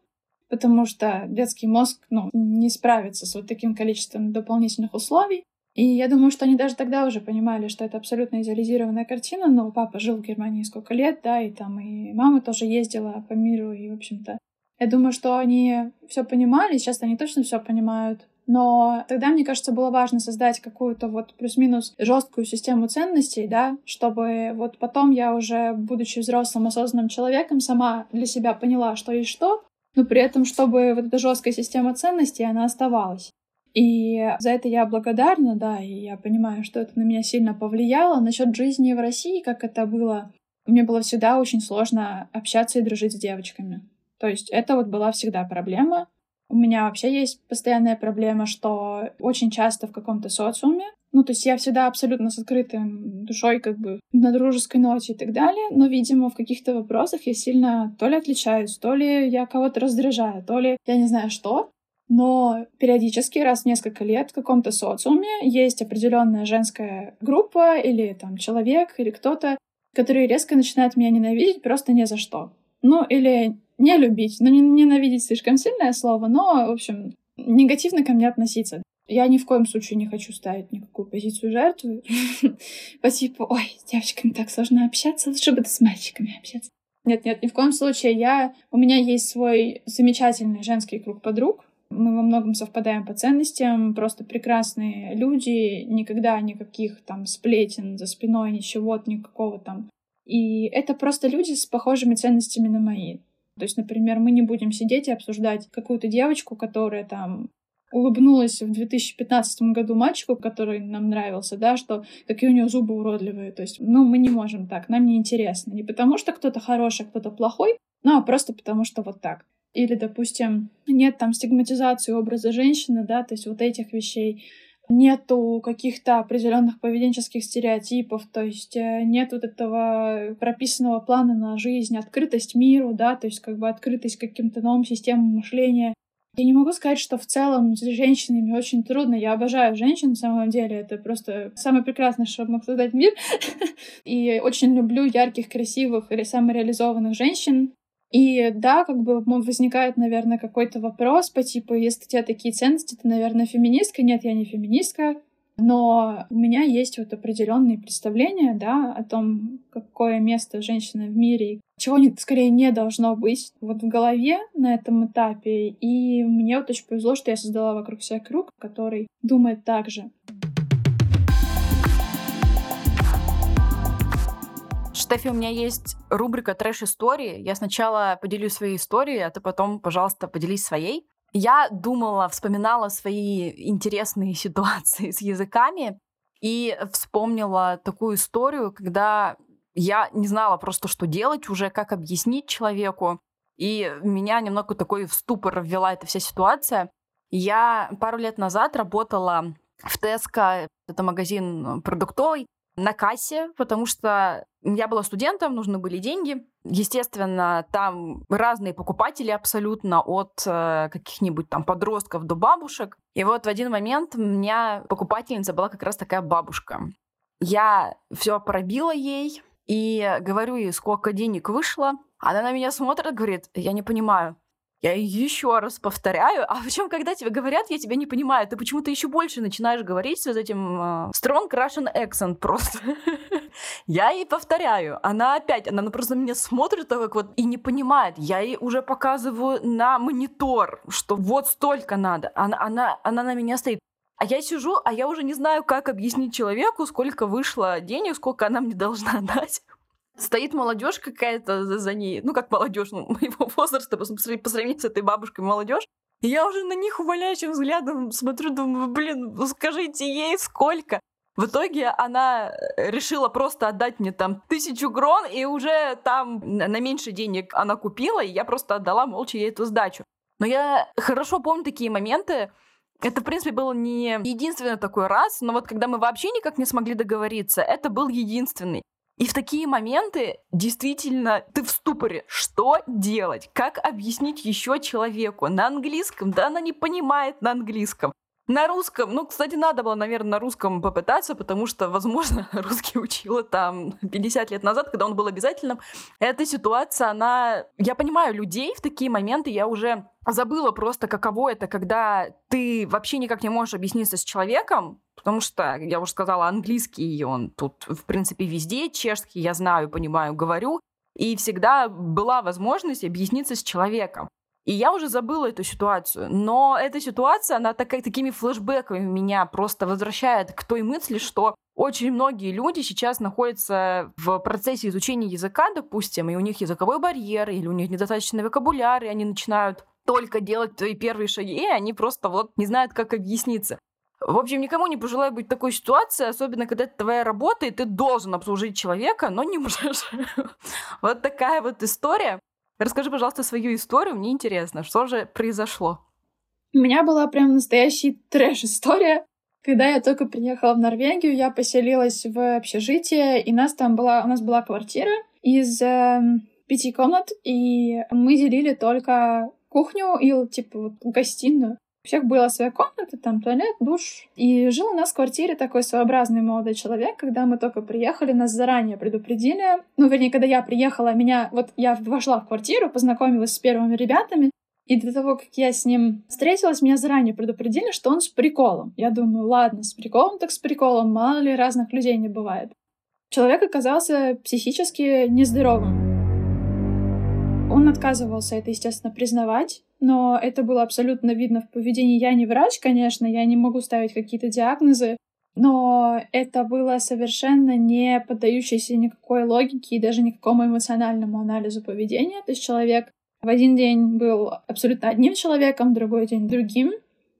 потому что детский мозг ну, не справится с вот таким количеством дополнительных условий. И я думаю, что они даже тогда уже понимали, что это абсолютно идеализированная картина, но папа жил в Германии сколько лет, да, и там и мама тоже ездила по миру, и, в общем-то, я думаю, что они все понимали, сейчас они точно все понимают, но тогда, мне кажется, было важно создать какую-то вот плюс-минус жесткую систему ценностей, да, чтобы вот потом я уже, будучи взрослым, осознанным человеком, сама для себя поняла, что и что, но при этом, чтобы вот эта жесткая система ценностей, она оставалась. И за это я благодарна, да, и я понимаю, что это на меня сильно повлияло. Насчет жизни в России, как это было, мне было всегда очень сложно общаться и дружить с девочками. То есть это вот была всегда проблема. У меня вообще есть постоянная проблема, что очень часто в каком-то социуме, ну, то есть я всегда абсолютно с открытым душой, как бы на дружеской ноте и так далее, но, видимо, в каких-то вопросах я сильно то ли отличаюсь, то ли я кого-то раздражаю, то ли я не знаю что. Но периодически, раз в несколько лет в каком-то социуме есть определенная женская группа или там человек или кто-то, который резко начинает меня ненавидеть просто ни за что. Ну, или не любить. Ну, не ненавидеть слишком сильное слово, но, в общем, негативно ко мне относиться. Я ни в коем случае не хочу ставить никакую позицию жертвы. [LAUGHS] По типу, ой, с девочками так сложно общаться, лучше бы с мальчиками общаться. Нет-нет, ни в коем случае. Я... У меня есть свой замечательный женский круг подруг, мы во многом совпадаем по ценностям, просто прекрасные люди, никогда никаких там сплетен за спиной, ничего, никакого там. И это просто люди с похожими ценностями на мои. То есть, например, мы не будем сидеть и обсуждать какую-то девочку, которая там улыбнулась в 2015 году мальчику, который нам нравился, да, что какие у него зубы уродливые. То есть, ну, мы не можем так, нам не интересно. Не потому, что кто-то хороший, а кто-то плохой, ну, а просто потому, что вот так. Или, допустим, нет там стигматизации образа женщины, да, то есть вот этих вещей нету каких-то определенных поведенческих стереотипов, то есть э, нет вот этого прописанного плана на жизнь, открытость миру, да, то есть как бы открытость к каким-то новым системам мышления. Я не могу сказать, что в целом с женщинами очень трудно. Я обожаю женщин, на самом деле. Это просто самое прекрасное, что мог создать мир. [LAUGHS] И очень люблю ярких, красивых или самореализованных женщин. И да, как бы возникает, наверное, какой-то вопрос по типу, если у тебя такие ценности, ты, наверное, феминистка. Нет, я не феминистка. Но у меня есть вот определенные представления, да, о том, какое место женщины в мире, чего не, скорее не должно быть вот в голове на этом этапе. И мне вот очень повезло, что я создала вокруг себя круг, который думает так же. Штефи, у меня есть рубрика «Трэш-истории». Я сначала поделюсь своей историей, а ты потом, пожалуйста, поделись своей. Я думала, вспоминала свои интересные [LAUGHS] ситуации с языками и вспомнила такую историю, когда я не знала просто, что делать уже, как объяснить человеку. И меня немного такой в ступор ввела эта вся ситуация. Я пару лет назад работала в Теско, это магазин продуктовый, на кассе, потому что я была студентом, нужны были деньги. Естественно, там разные покупатели абсолютно, от э, каких-нибудь там подростков до бабушек. И вот в один момент у меня покупательница была как раз такая бабушка. Я все пробила ей и говорю ей, сколько денег вышло. Она на меня смотрит, говорит, я не понимаю, я еще раз повторяю. А причем, когда тебе говорят, я тебя не понимаю, ты почему-то еще больше начинаешь говорить с этим uh, strong Russian accent просто. [LAUGHS] я ей повторяю. Она опять, она просто меня смотрит так вот и не понимает. Я ей уже показываю на монитор, что вот столько надо. Она, она, она на меня стоит. А я сижу, а я уже не знаю, как объяснить человеку, сколько вышло денег, сколько она мне должна [LAUGHS] дать стоит молодежь какая-то за, ней, ну как молодежь, ну, [LAUGHS] моего возраста, по, по сравнению с этой бабушкой молодежь. И я уже на них умоляющим взглядом смотрю, думаю, блин, ну скажите ей сколько. В итоге она решила просто отдать мне там тысячу крон, и уже там на меньше денег она купила, и я просто отдала молча ей эту сдачу. Но я хорошо помню такие моменты, это, в принципе, был не единственный такой раз, но вот когда мы вообще никак не смогли договориться, это был единственный. И в такие моменты действительно ты в ступоре. Что делать? Как объяснить еще человеку на английском? Да она не понимает на английском. На русском, ну, кстати, надо было, наверное, на русском попытаться, потому что, возможно, [LAUGHS] русский учила там 50 лет назад, когда он был обязательным. Эта ситуация, она... Я понимаю людей в такие моменты, я уже забыла просто, каково это, когда ты вообще никак не можешь объясниться с человеком, потому что, я уже сказала, английский, он тут, в принципе, везде, чешский я знаю, понимаю, говорю, и всегда была возможность объясниться с человеком. И я уже забыла эту ситуацию. Но эта ситуация, она так, такими флешбэками меня просто возвращает к той мысли, что очень многие люди сейчас находятся в процессе изучения языка, допустим, и у них языковой барьер, или у них недостаточно вокабуляр, и они начинают только делать твои первые шаги, и они просто вот не знают, как объясниться. В общем, никому не пожелаю быть в такой ситуации, особенно когда это твоя работа, и ты должен обслужить человека, но не можешь. [LAUGHS] Вот такая вот история. Расскажи, пожалуйста, свою историю, мне интересно, что же произошло? У меня была прям настоящая трэш-история. Когда я только приехала в Норвегию, я поселилась в общежитие, и нас там была, у нас была квартира из э, пяти комнат, и мы делили только кухню и, типа, вот, гостиную. Всех была своя комната, там туалет, душ. И жил у нас в квартире такой своеобразный молодой человек. Когда мы только приехали, нас заранее предупредили. Ну, вернее, когда я приехала, меня... Вот я вошла в квартиру, познакомилась с первыми ребятами. И до того, как я с ним встретилась, меня заранее предупредили, что он с приколом. Я думаю, ладно, с приколом так с приколом, мало ли разных людей не бывает. Человек оказался психически нездоровым. Он отказывался это, естественно, признавать, но это было абсолютно видно в поведении. Я не врач, конечно, я не могу ставить какие-то диагнозы, но это было совершенно не поддающееся никакой логике и даже никакому эмоциональному анализу поведения. То есть человек в один день был абсолютно одним человеком, в другой день другим.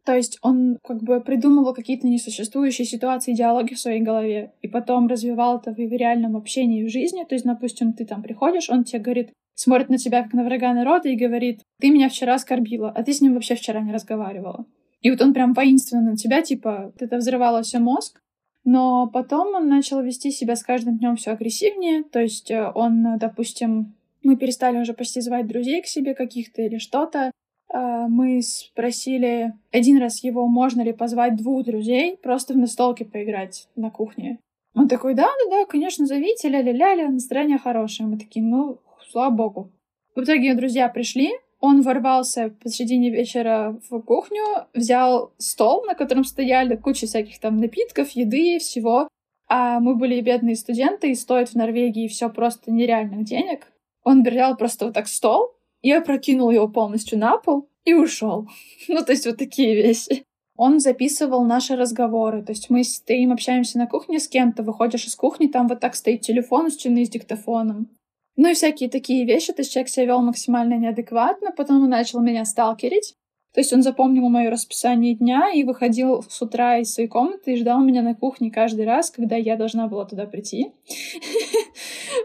То есть он как бы придумывал какие-то несуществующие ситуации, диалоги в своей голове, и потом развивал это в реальном общении в жизни. То есть, допустим, ты там приходишь, он тебе говорит, смотрит на тебя как на врага народа и говорит, ты меня вчера оскорбила, а ты с ним вообще вчера не разговаривала. И вот он прям воинственно на тебя, типа, это взрывало все мозг. Но потом он начал вести себя с каждым днем все агрессивнее. То есть э, он, допустим, мы перестали уже почти звать друзей к себе каких-то или что-то. а, мы спросили один раз его, можно ли позвать двух друзей просто в настолке поиграть на кухне. Он такой, да-да-да, конечно, зовите, ля-ля-ля, настроение хорошее. Мы такие, ну, слава богу. В итоге друзья пришли, он ворвался посредине вечера в кухню, взял стол, на котором стояли куча всяких там напитков, еды, всего. А мы были бедные студенты, и стоит в Норвегии все просто нереальных денег. Он взял просто вот так стол и опрокинул его полностью на пол и ушел. [LAUGHS] ну, то есть вот такие вещи. Он записывал наши разговоры. То есть мы стоим, общаемся на кухне с кем-то, выходишь из кухни, там вот так стоит телефон у стены с диктофоном. Ну и всякие такие вещи. То есть человек себя вел максимально неадекватно, потом он начал меня сталкерить. То есть он запомнил мое расписание дня и выходил с утра из своей комнаты и ждал меня на кухне каждый раз, когда я должна была туда прийти. [LAUGHS]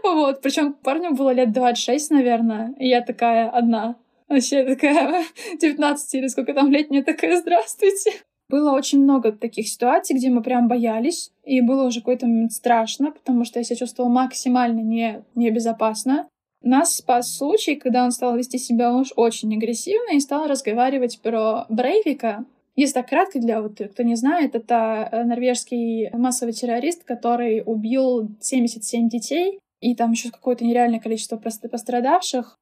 Вот. Причем парню было лет 26, наверное, и я такая одна. Вообще такая [LAUGHS] 19 или сколько там летняя такая, здравствуйте. Было очень много таких ситуаций, где мы прям боялись, и было уже какой-то момент страшно, потому что я себя чувствовала максимально не, небезопасно. Нас спас случай, когда он стал вести себя уж очень агрессивно и стал разговаривать про Брейвика. Если так кратко для вот кто не знает, это э, норвежский массовый террорист, который убил 77 детей и там еще какое-то нереальное количество пострадавших.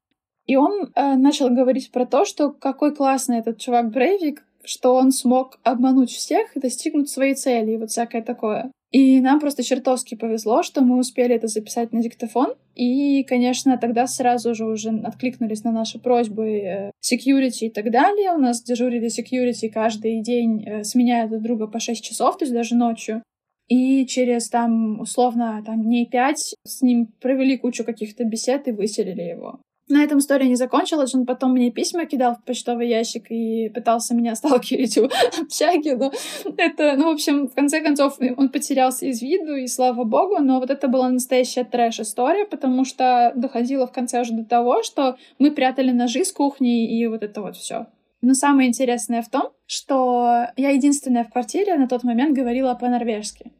И он э, начал говорить про то, что какой классный этот чувак Брейвик, что он смог обмануть всех и достигнуть своей цели, и вот всякое такое. И нам просто чертовски повезло, что мы успели это записать на диктофон. И, конечно, тогда сразу же уже откликнулись на наши просьбы э, security и так далее. У нас дежурили security каждый день, э, сменяя друг друга по 6 часов, то есть даже ночью. И через там, условно, там дней пять с ним провели кучу каких-то бесед и выселили его. На этом история не закончилась. Он потом мне письма кидал в почтовый ящик и пытался меня сталкивать у [LAUGHS] общаги. Но это, ну, в общем, в конце концов, он потерялся из виду, и слава богу. Но вот это была настоящая трэш-история, потому что доходило в конце уже до того, что мы прятали ножи с кухни и вот это вот все. Но самое интересное в том, что я единственная в квартире на тот момент говорила по-норвежски.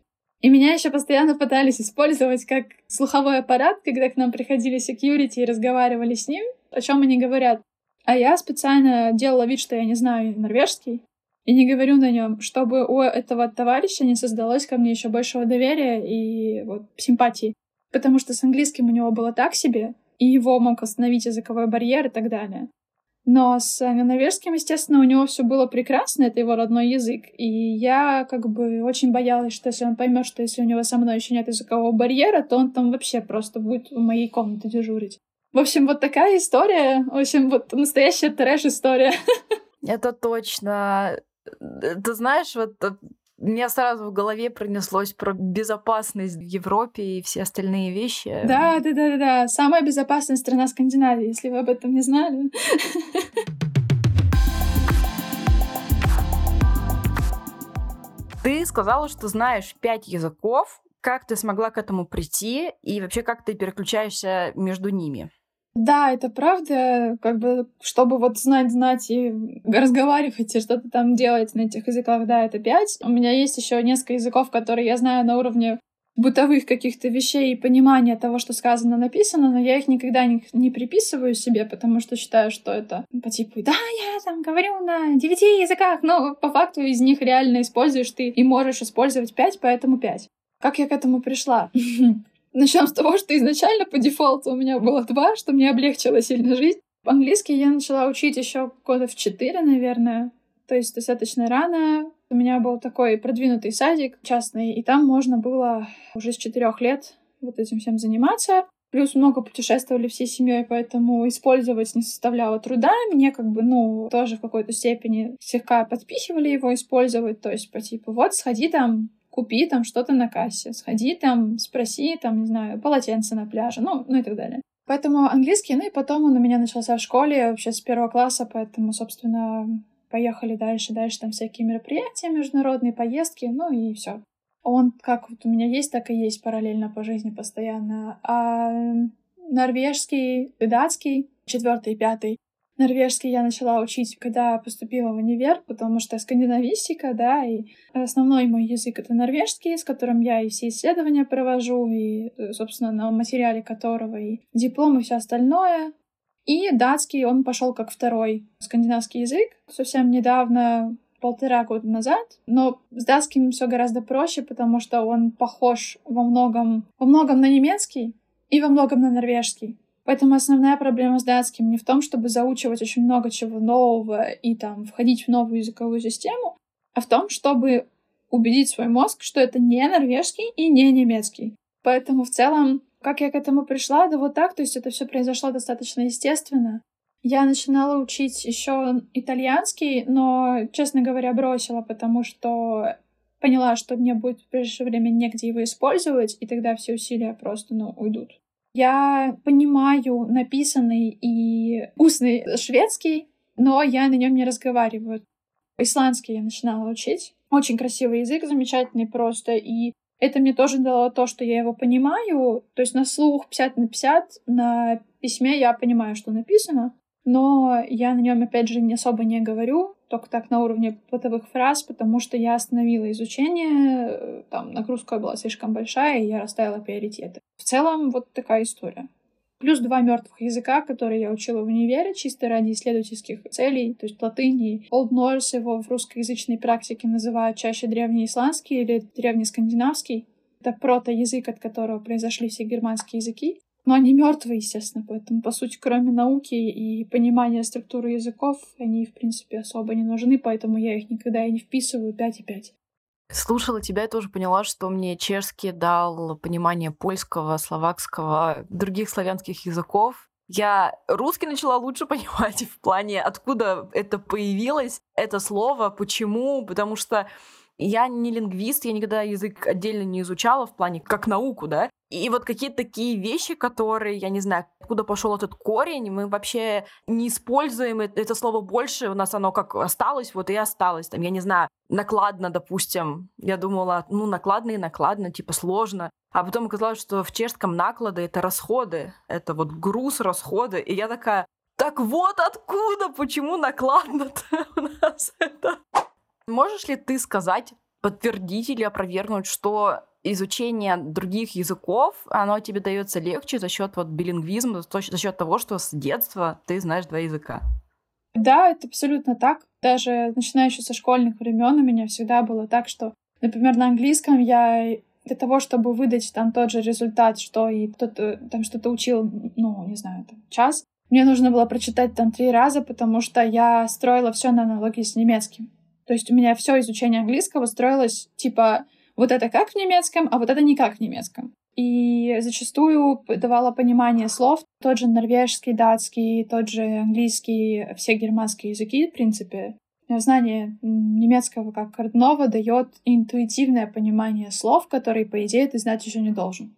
И меня еще постоянно пытались использовать как слуховой аппарат, когда к нам приходили security и разговаривали с ним, о чем они говорят. А я специально делала вид, что я не знаю норвежский, и не говорю на нем, чтобы у этого товарища не создалось ко мне еще большего доверия и вот симпатии. Потому что с английским у него было так себе, и его мог остановить языковой барьер и так далее. Но с норвежским, естественно, у него все было прекрасно, это его родной язык. И я как бы очень боялась, что если он поймет, что если у него со мной еще нет языкового барьера, то он там вообще просто будет в моей комнате дежурить. В общем, вот такая история. В общем, вот настоящая трэш-история. [LAUGHS] Это точно. Ты знаешь, вот мне сразу в голове пронеслось про безопасность в Европе и все остальные вещи. Да, да, да, да, да. Самая безопасная страна Скандинавии, если вы об этом не знали. Ты сказала, что знаешь пять языков. Как ты смогла к этому прийти и вообще как ты переключаешься между ними? Да, это правда, как бы, чтобы вот знать, знать и разговаривать и что-то там делать на этих языках, да, это пять. У меня есть еще несколько языков, которые я знаю на уровне бытовых каких-то вещей и понимания того, что сказано, написано, но я их никогда не, не приписываю себе, потому что считаю, что это по типу, да, я там говорю на девяти языках, но по факту из них реально используешь ты и можешь использовать пять, поэтому пять. Как я к этому пришла? [LAUGHS] Начнем с того, что изначально по дефолту у меня было два, что мне облегчило сильно жизнь. По-английски я начала учить еще года в четыре, наверное. То есть достаточно рано. У меня был такой продвинутый садик частный, и там можно было уже с четырех лет вот этим всем заниматься. Плюс много путешествовали всей семьей, поэтому использовать не составляло труда. Мне как бы, ну, тоже в какой-то степени слегка подпихивали его использовать. То есть по типу, вот, сходи там купи там что-то на кассе, сходи там, спроси там, не знаю, полотенце на пляже, ну, ну и так далее. Поэтому английский, ну и потом он у меня начался в школе вообще с первого класса, поэтому, собственно, поехали дальше, дальше там всякие мероприятия, международные поездки, ну и все. Он как вот у меня есть, так и есть параллельно по жизни постоянно. А норвежский датский, четвертый и пятый, Норвежский я начала учить, когда поступила в универ, потому что скандинавистика, да, и основной мой язык — это норвежский, с которым я и все исследования провожу, и, собственно, на материале которого и диплом, и все остальное. И датский он пошел как второй скандинавский язык. Совсем недавно полтора года назад, но с датским все гораздо проще, потому что он похож во многом, во многом на немецкий и во многом на норвежский. Поэтому основная проблема с датским не в том, чтобы заучивать очень много чего нового и там входить в новую языковую систему, а в том, чтобы убедить свой мозг, что это не норвежский и не немецкий. Поэтому в целом, как я к этому пришла, да вот так, то есть это все произошло достаточно естественно. Я начинала учить еще итальянский, но, честно говоря, бросила, потому что поняла, что мне будет в ближайшее время негде его использовать, и тогда все усилия просто, ну, уйдут. Я понимаю написанный и устный шведский, но я на нем не разговариваю. Исландский я начинала учить. Очень красивый язык, замечательный просто. И это мне тоже дало то, что я его понимаю. То есть на слух 50 на 50, на письме я понимаю, что написано но я на нем, опять же, не особо не говорю, только так на уровне бытовых фраз, потому что я остановила изучение, э, там нагрузка была слишком большая, и я расставила приоритеты. В целом, вот такая история. Плюс два мертвых языка, которые я учила в универе, чисто ради исследовательских целей, то есть латыни. Old Norse его в русскоязычной практике называют чаще древнеисландский или древнескандинавский. Это прото-язык, от которого произошли все германские языки. Но они мертвые, естественно, поэтому, по сути, кроме науки и понимания структуры языков, они, в принципе, особо не нужны, поэтому я их никогда и не вписываю 5 и 5. Слушала тебя и тоже поняла, что мне чешский дал понимание польского, словакского, других славянских языков. Я русский начала лучше [LAUGHS] понимать в плане, откуда это появилось, это слово, почему, потому что я не лингвист, я никогда язык отдельно не изучала в плане как науку, да. И вот какие-то такие вещи, которые, я не знаю, откуда пошел этот корень, мы вообще не используем это слово больше, у нас оно как осталось, вот и осталось. Там, я не знаю, накладно, допустим. Я думала, ну, накладно и накладно, типа сложно. А потом оказалось, что в чешском наклады — это расходы, это вот груз, расходы. И я такая, так вот откуда, почему накладно-то [LAUGHS] у нас это? Можешь ли ты сказать, подтвердить или опровергнуть, что изучение других языков, оно тебе дается легче за счет вот билингвизма, за счет того, что с детства ты знаешь два языка? Да, это абсолютно так. Даже начиная еще со школьных времен у меня всегда было так, что, например, на английском я для того, чтобы выдать там тот же результат, что и кто-то там что-то учил, ну, не знаю, там, час, мне нужно было прочитать там три раза, потому что я строила все на аналогии с немецким. То есть у меня все изучение английского строилось типа вот это как в немецком, а вот это не как в немецком. И зачастую давала понимание слов. Тот же норвежский, датский, тот же английский, все германские языки, в принципе. Знание немецкого как родного дает интуитивное понимание слов, которые, по идее, ты знать еще не должен.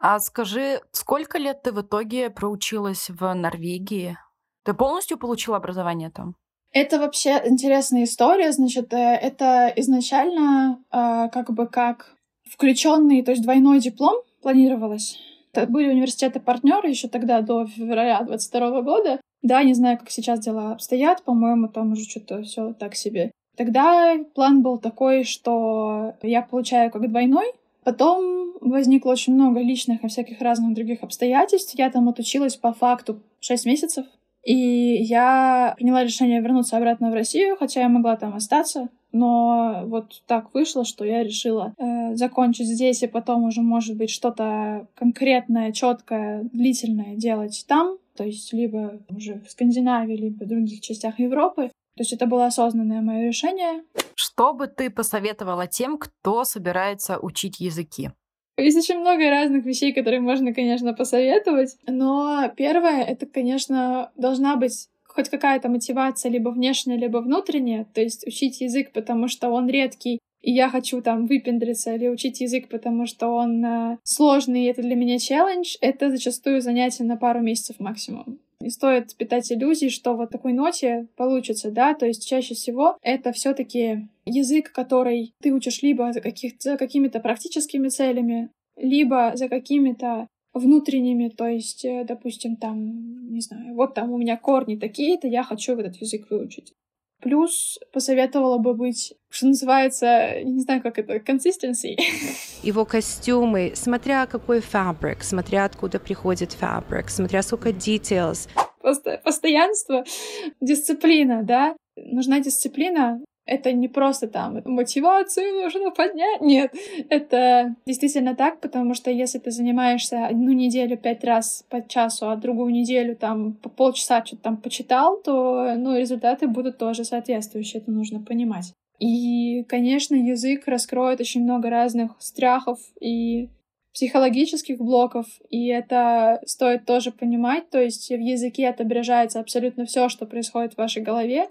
А скажи, сколько лет ты в итоге проучилась в Норвегии? Ты полностью получила образование там? Это вообще интересная история. Значит, э, это изначально э, как бы как включенный, то есть двойной диплом планировалось. Это были университеты партнеры еще тогда, до февраля 22 года. Да, не знаю, как сейчас дела обстоят, по-моему, там уже что-то все так себе. Тогда план был такой, что я получаю как двойной, Потом возникло очень много личных и всяких разных других обстоятельств. Я там отучилась по факту 6 месяцев. И я приняла решение вернуться обратно в Россию, хотя я могла там остаться. Но вот так вышло, что я решила э, закончить здесь и потом уже, может быть, что-то конкретное, четкое, длительное делать там. То есть либо уже в Скандинавии, либо в других частях Европы. То есть это было осознанное мое решение. Что бы ты посоветовала тем, кто собирается учить языки? Есть очень много разных вещей, которые можно, конечно, посоветовать. Но первое, это, конечно, должна быть хоть какая-то мотивация, либо внешняя, либо внутренняя. То есть учить язык, потому что он редкий, и я хочу там выпендриться или учить язык, потому что он э, сложный, и это для меня челлендж, это зачастую занятие на пару месяцев максимум. Не стоит питать иллюзий, что вот такой ноте получится, да, то есть чаще всего это все таки язык, который ты учишь либо за, каких за какими-то практическими целями, либо за какими-то внутренними, то есть, э, допустим, там, не знаю, вот там у меня корни такие-то, я хочу этот язык выучить. Плюс посоветовала бы быть, что называется, я не знаю, как это, consistency. [LAUGHS] Его костюмы, смотря какой фабрик, смотря откуда приходит фабрик, смотря сколько details. Просто постоянство, дисциплина, да. Нужна дисциплина, это не просто там мотивацию нужно поднять. Нет, это действительно так, потому что если ты занимаешься одну неделю пять раз по часу, а другую неделю там по полчаса что-то там почитал, то ну, результаты будут тоже соответствующие, это нужно понимать. И, конечно, язык раскроет очень много разных страхов и психологических блоков, и это стоит тоже понимать, то есть в языке отображается абсолютно все, что происходит в вашей голове,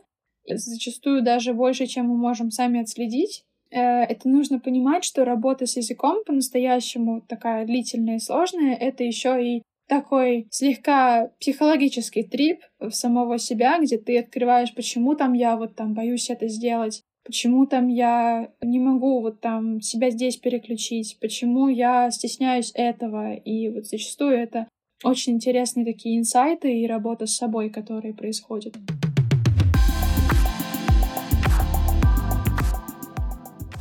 зачастую даже больше, чем мы можем сами отследить. Э, это нужно понимать, что работа с языком по-настоящему такая длительная и сложная, это еще и такой слегка психологический трип в самого себя, где ты открываешь, почему там я вот там боюсь это сделать, почему там я не могу вот там себя здесь переключить, почему я стесняюсь этого. И вот зачастую это очень интересные такие инсайты и работа с собой, которые происходят.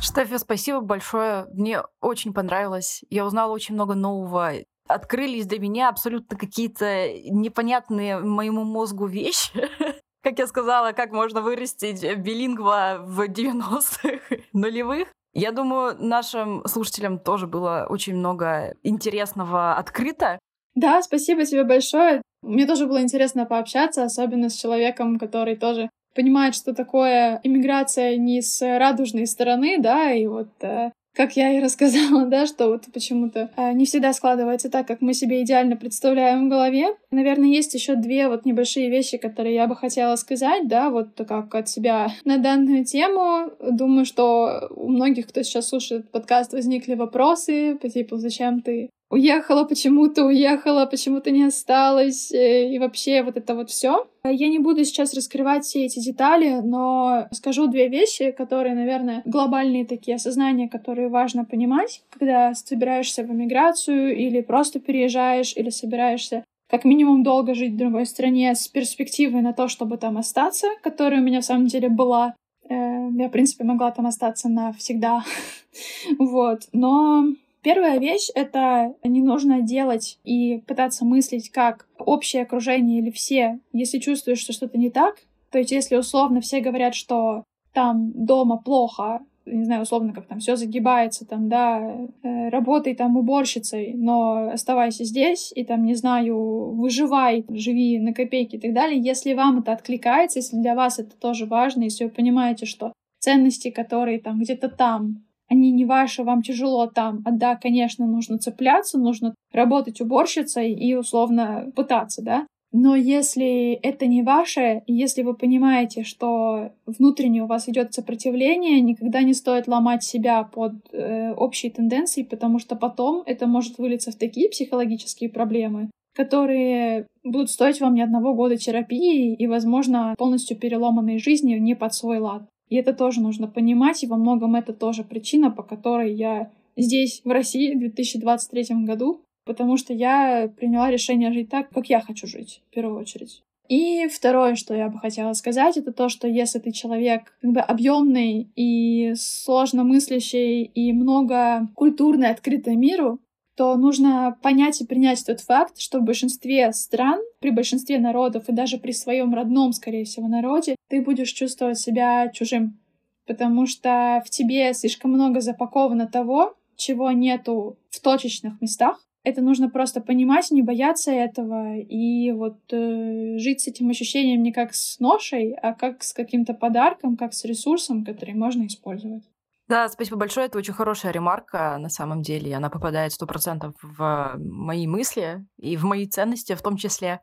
Штефи, спасибо большое. Мне очень понравилось. Я узнала очень много нового. Открылись для меня абсолютно какие-то непонятные моему мозгу вещи. [LAUGHS] Как я сказала, как можно вырастить билингва в 90-х [LAUGHS] нулевых. Я думаю, нашим слушателям тоже было очень много интересного открыто. Да, спасибо тебе большое. Мне тоже было интересно пообщаться, особенно с человеком, который тоже понимает, что такое иммиграция не с радужной стороны, да, и вот э, как я и [LAUGHS] рассказала, да, что вот почему-то э, не всегда складывается так, как мы себе идеально представляем в голове. Наверное, есть еще две вот небольшие вещи, которые я бы хотела сказать, да, вот как от себя [LAUGHS] на данную тему. Думаю, что у многих, кто сейчас слушает подкаст, возникли вопросы по типу, зачем ты уехала, почему ты уехала, почему ты не осталась, э, и вообще вот это вот все. Я не буду сейчас раскрывать все эти детали, но скажу две вещи, которые, наверное, глобальные такие осознания, которые важно понимать, когда собираешься в эмиграцию или просто переезжаешь, или собираешься как минимум долго жить в другой стране с перспективой на то, чтобы там остаться, которая у меня в самом деле была. Э, я, в принципе, могла там остаться навсегда. [LAUGHS] вот. Но Первая вещь — это не нужно делать и пытаться мыслить как общее окружение или все, если чувствуешь, что что-то не так. То есть если условно все говорят, что там дома плохо, не знаю, условно, как там все загибается, там, да, э, работай там уборщицей, но оставайся здесь и там, не знаю, выживай, живи на копейки и так далее. Если вам это откликается, если для вас это тоже важно, если вы понимаете, что ценности, которые там где-то там они не ваши, вам тяжело там. А да, конечно, нужно цепляться, нужно работать уборщицей и условно пытаться, да. Но если это не ваше, если вы понимаете, что внутренне у вас идет сопротивление, никогда не стоит ломать себя под э, общие тенденции, потому что потом это может вылиться в такие психологические проблемы, которые будут стоить вам не одного года терапии и, возможно, полностью переломанной жизни не под свой лад. И это тоже нужно понимать, и во многом это тоже причина, по которой я здесь, в России, в 2023 году, потому что я приняла решение жить так, как я хочу жить, в первую очередь. И второе, что я бы хотела сказать, это то, что если ты человек как бы объемный и сложно мыслящий и много культурный, открытый миру, то нужно понять и принять тот факт, что в большинстве стран, при большинстве народов и даже при своем родном, скорее всего, народе, ты будешь чувствовать себя чужим. Потому что в тебе слишком много запаковано того, чего нету в точечных местах. Это нужно просто понимать, не бояться этого и вот э, жить с этим ощущением не как с ношей, а как с каким-то подарком, как с ресурсом, который можно использовать. Да, спасибо большое. Это очень хорошая ремарка на самом деле. Она попадает сто процентов в мои мысли и в мои ценности в том числе.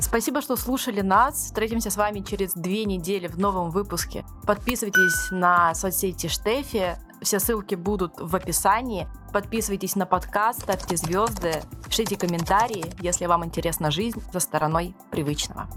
Спасибо, что слушали нас. Встретимся с вами через две недели в новом выпуске. Подписывайтесь на соцсети Штефи. Все ссылки будут в описании. Подписывайтесь на подкаст, ставьте звезды, пишите комментарии, если вам интересна жизнь за стороной привычного.